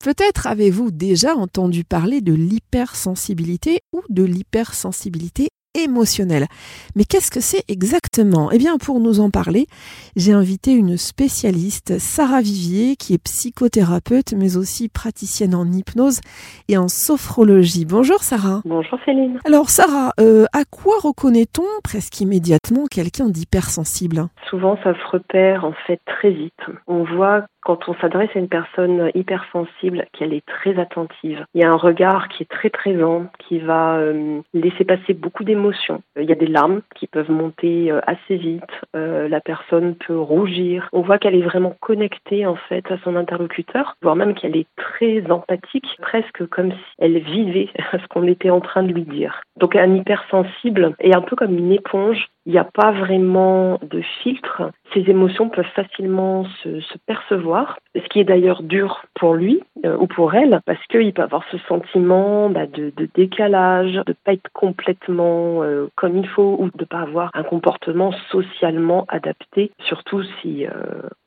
Peut-être avez-vous déjà entendu parler de l'hypersensibilité ou de l'hypersensibilité émotionnelle. Mais qu'est-ce que c'est exactement? Eh bien, pour nous en parler, j'ai invité une spécialiste, Sarah Vivier, qui est psychothérapeute, mais aussi praticienne en hypnose et en sophrologie. Bonjour Sarah. Bonjour Céline. Alors Sarah, euh, à quoi reconnaît-on presque immédiatement quelqu'un d'hypersensible? Souvent, ça se repère en fait très vite. On voit quand on s'adresse à une personne hypersensible qu'elle est très attentive. Il y a un regard qui est très présent, qui va euh, laisser passer beaucoup d'émotions. Il y a des larmes qui peuvent monter euh, assez vite. Euh, la personne peut rougir. On voit qu'elle est vraiment connectée en fait à son interlocuteur, voire même qu'elle est très empathique, presque comme si elle vivait ce qu'on était en train de lui dire. Donc un hypersensible est un peu comme une éponge il n'y a pas vraiment de filtre. Ces émotions peuvent facilement se, percevoir, ce qui est d'ailleurs dur pour lui euh, ou pour elle, parce qu'il peut avoir ce sentiment bah, de, décalage, de ne pas être complètement euh, comme il faut ou de ne pas avoir un comportement socialement adapté, surtout si euh,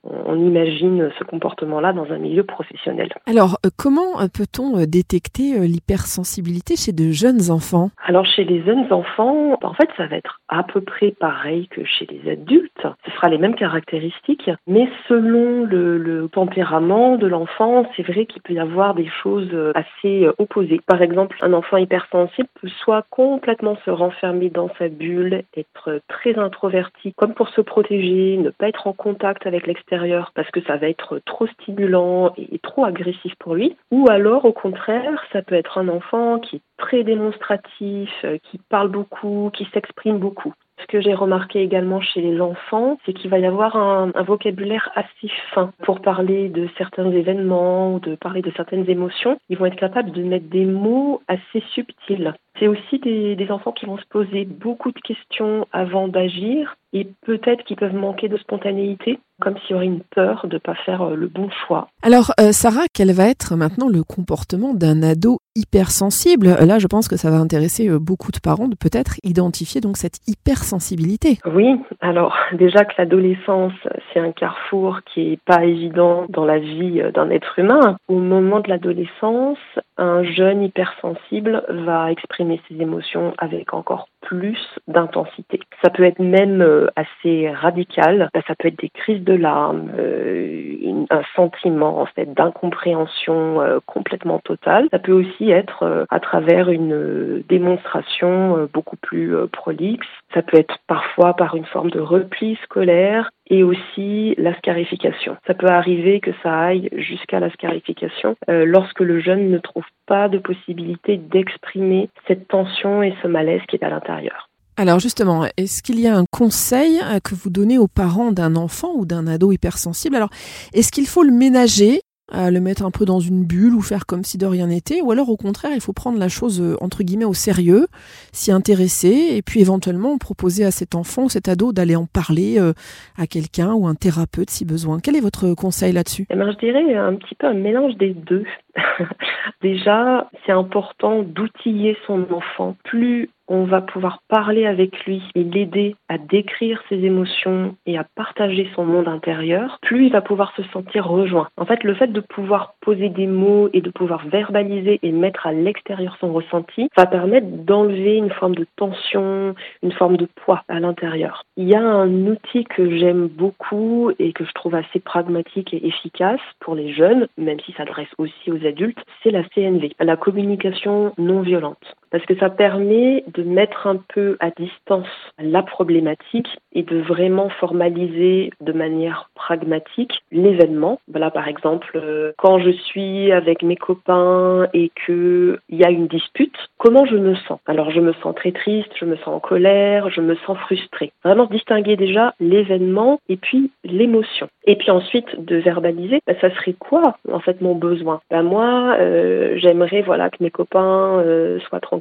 on imagine ce comportement-là dans un milieu professionnel. Alors, comment peut-on détecter l'hypersensibilité chez de jeunes enfants? Alors, chez les jeunes enfants, en fait, ça va être à peu près pareil que chez les adultes. Ce sera les mêmes caractéristiques, mais selon le, tempérament de l'enfant, c'est vrai qu'il peut y avoir des choses assez opposées. Par exemple, un enfant hypersensible peut soit complètement se renfermer dans sa bulle, être très introverti, comme pour se protéger, ne pas être en contact avec l'extérieur parce que ça va être trop stimulant et trop agressif pour lui. Ou alors, au contraire, ça peut être un enfant qui est très démonstratif, euh, qui parle beaucoup, qui s'exprime beaucoup. Ce que j'ai remarqué également chez les enfants, c'est qu'il va y avoir un, vocabulaire assez fin pour parler de certains événements ou de parler de certaines émotions. Ils vont être capables de mettre des mots assez subtils. C'est aussi des, des enfants qui vont se poser beaucoup de questions avant d'agir et peut-être qu'ils peuvent manquer de spontanéité, comme s'il y aurait une peur de ne pas faire euh, le bon choix. Alors, euh, Sarah, quel va être maintenant le comportement d'un ado hypersensible? Là, je pense que ça va intéresser euh, beaucoup de parents de peut-être identifier donc cette hypersensibilité. Oui, alors déjà que l'adolescence, c'est un carrefour qui est pas évident dans la vie d'un être humain. Au moment de l'adolescence, un jeune hypersensible va exprimer ses émotions avec encore plus d'intensité. Ça peut être même euh, assez radical, bah, ça peut être des crises de larmes, euh, un sentiment en fait d'incompréhension euh, complètement totale. Ça peut aussi être à travers une démonstration beaucoup plus prolixe. Ça peut être parfois par une forme de repli scolaire et aussi la scarification. Ça peut arriver que ça aille jusqu'à la scarification lorsque le jeune ne trouve pas de possibilité d'exprimer cette tension et ce malaise qui est à l'intérieur. Alors justement, est-ce qu'il y a un conseil euh, que vous donnez aux parents d'un enfant ou d'un ado hypersensible? Alors, est-ce qu'il faut le ménager le mettre un peu dans une bulle ou faire comme si de rien n'était, ou alors au contraire, il faut prendre la chose euh, entre guillemets au sérieux, s'y intéresser, et puis éventuellement proposer à cet enfant, cet ado, d'aller en parler euh, à quelqu'un ou un thérapeute si besoin. Quel est votre conseil là-dessus? Eh ben, Je dirais un petit peu un mélange des deux. Déjà, c'est important d'outiller son enfant. Plus on va pouvoir parler avec lui et l'aider à décrire ses émotions et à partager son monde intérieur, plus il va pouvoir se sentir rejoint. En fait, le fait de pouvoir poser des mots et de pouvoir verbaliser et mettre à l'extérieur son ressenti va permettre d'enlever une forme de tension, une forme de poids à l'intérieur. Il y a un outil que j'aime beaucoup et que je trouve assez pragmatique et efficace pour les jeunes, même si ça s'adresse aussi aux adultes, c'est la CNV, la communication non violente parce que ça permet de mettre un peu à distance la problématique et de vraiment formaliser de manière pragmatique l'événement. Voilà, par exemple, euh, quand je suis avec mes copains et qu'il y a une dispute, comment je me sens? Alors, je me sens très triste, je me sens en colère, je me sens frustrée. Vraiment distinguer déjà l'événement et puis l'émotion. Et puis ensuite, de verbaliser, bah, ça serait quoi en fait mon besoin? Ben Moi, euh, j'aimerais voilà que mes copains euh, soient tranquilles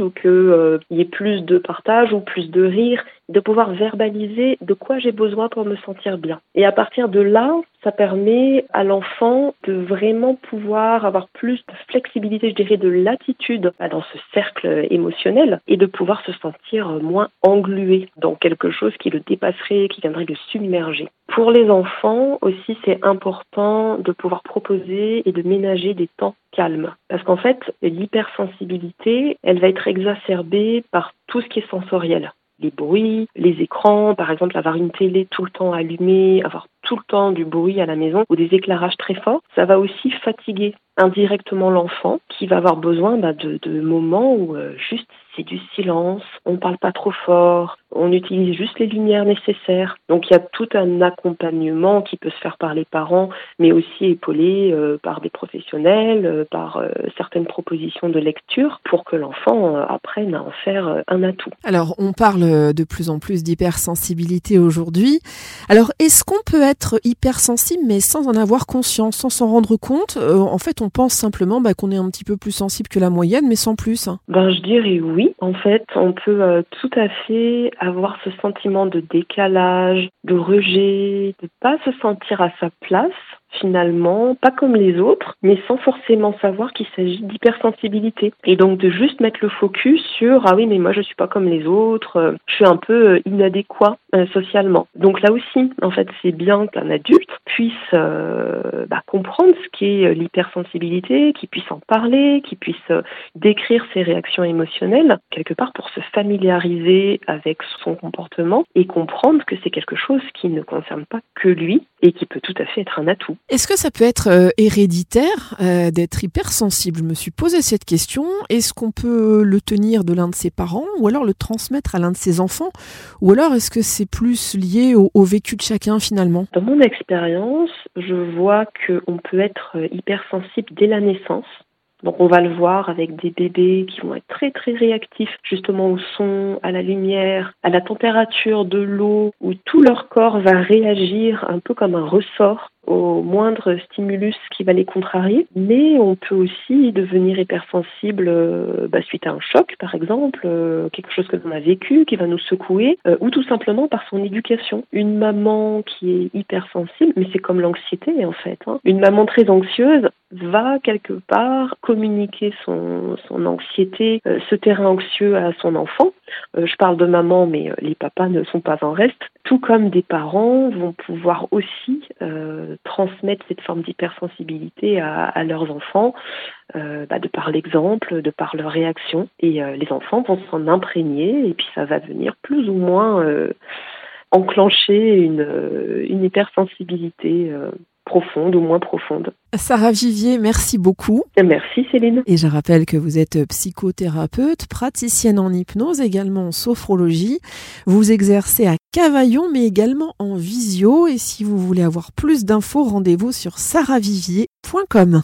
ou qu'il euh, y ait plus de partage ou plus de rire, de pouvoir verbaliser de quoi j'ai besoin pour me sentir bien. Et à partir de là, ça permet à l'enfant de vraiment pouvoir avoir plus de flexibilité, je dirais, de latitude bah, dans ce cercle émotionnel et de pouvoir se sentir moins englué dans quelque chose qui le dépasserait, qui viendrait le submerger. Pour les enfants aussi, c'est important de pouvoir proposer et de ménager des temps calmes. Parce qu'en fait, l'hypersensibilité, elle va être exacerbée par tout ce qui est sensoriel les bruits, les écrans, par exemple avoir une télé tout le temps allumée, avoir tout le temps du bruit à la maison ou des éclairages très forts, ça va aussi fatiguer indirectement l'enfant qui va avoir besoin bah, de, moments où euh, juste c'est du silence, on ne parle pas trop fort, on utilise juste les lumières nécessaires. Donc il y a tout un accompagnement qui peut se faire par les parents, mais aussi épaulé euh, par des professionnels, euh, par certaines propositions de lecture pour que l'enfant apprenne à en faire un atout. Alors on parle de plus en plus d'hypersensibilité aujourd'hui. Alors est-ce qu'on peut être hypersensible mais sans en avoir conscience, sans s'en rendre compte En fait, on on pense simplement bah, qu'on est un petit peu plus sensible que la moyenne, mais sans plus. Ben, je dirais oui. En fait, on peut euh, tout à fait avoir ce sentiment de décalage, de rejet, de pas se sentir à sa place finalement, pas comme les autres, mais sans forcément savoir qu'il s'agit d'hypersensibilité. Et donc de juste mettre le focus sur ah oui mais moi je suis pas comme les autres, euh, je suis un peu euh, inadéquat euh, socialement. Donc là aussi, en fait, c'est bien qu'un adulte puisse bah, comprendre ce qu'est l'hypersensibilité, qu'il puisse en parler, qu'il puisse décrire ses réactions émotionnelles quelque part pour se familiariser avec son comportement et comprendre que c'est quelque chose qui ne concerne pas que lui et qui peut tout à fait être un atout. Est-ce que ça peut être euh, héréditaire euh, d'être hypersensible? Je me suis posé cette question. Est-ce qu'on peut le tenir de l'un de ses parents ou alors le transmettre à l'un de ses enfants? Ou alors est-ce que c'est plus lié au, au, vécu de chacun finalement? Dans mon expérience, je vois qu'on peut être hypersensible dès la naissance. Donc on va le voir avec des bébés qui vont être très très réactifs justement au son, à la lumière, à la température de l'eau, où tout leur corps va réagir un peu comme un ressort au moindre stimulus qui va les contrarier, mais on peut aussi devenir hypersensible euh, bah, suite à un choc, par exemple, euh, quelque chose que l'on a vécu, qui va nous secouer, euh, ou tout simplement par son éducation. Une maman qui est hypersensible, mais c'est comme l'anxiété en fait. Hein. Une maman très anxieuse va quelque part communiquer son, son anxiété, ce terrain anxieux à son enfant. je parle de maman, mais les papas ne sont pas en reste. Tout comme des parents vont pouvoir aussi transmettre cette forme d'hypersensibilité à, leurs enfants, euh, bah, de par l'exemple, de par leur réaction. Et euh, les enfants vont s'en imprégner et puis ça va venir plus ou moins euh, enclencher une, une hypersensibilité profonde ou moins profonde. Sarah Vivier, merci beaucoup. Merci Céline. Et je rappelle que vous êtes psychothérapeute, praticienne en hypnose, également en sophrologie. Vous exercez à Cavaillon, mais également en visio. Et si vous voulez avoir plus d'infos, rendez-vous sur sarahvivier.com.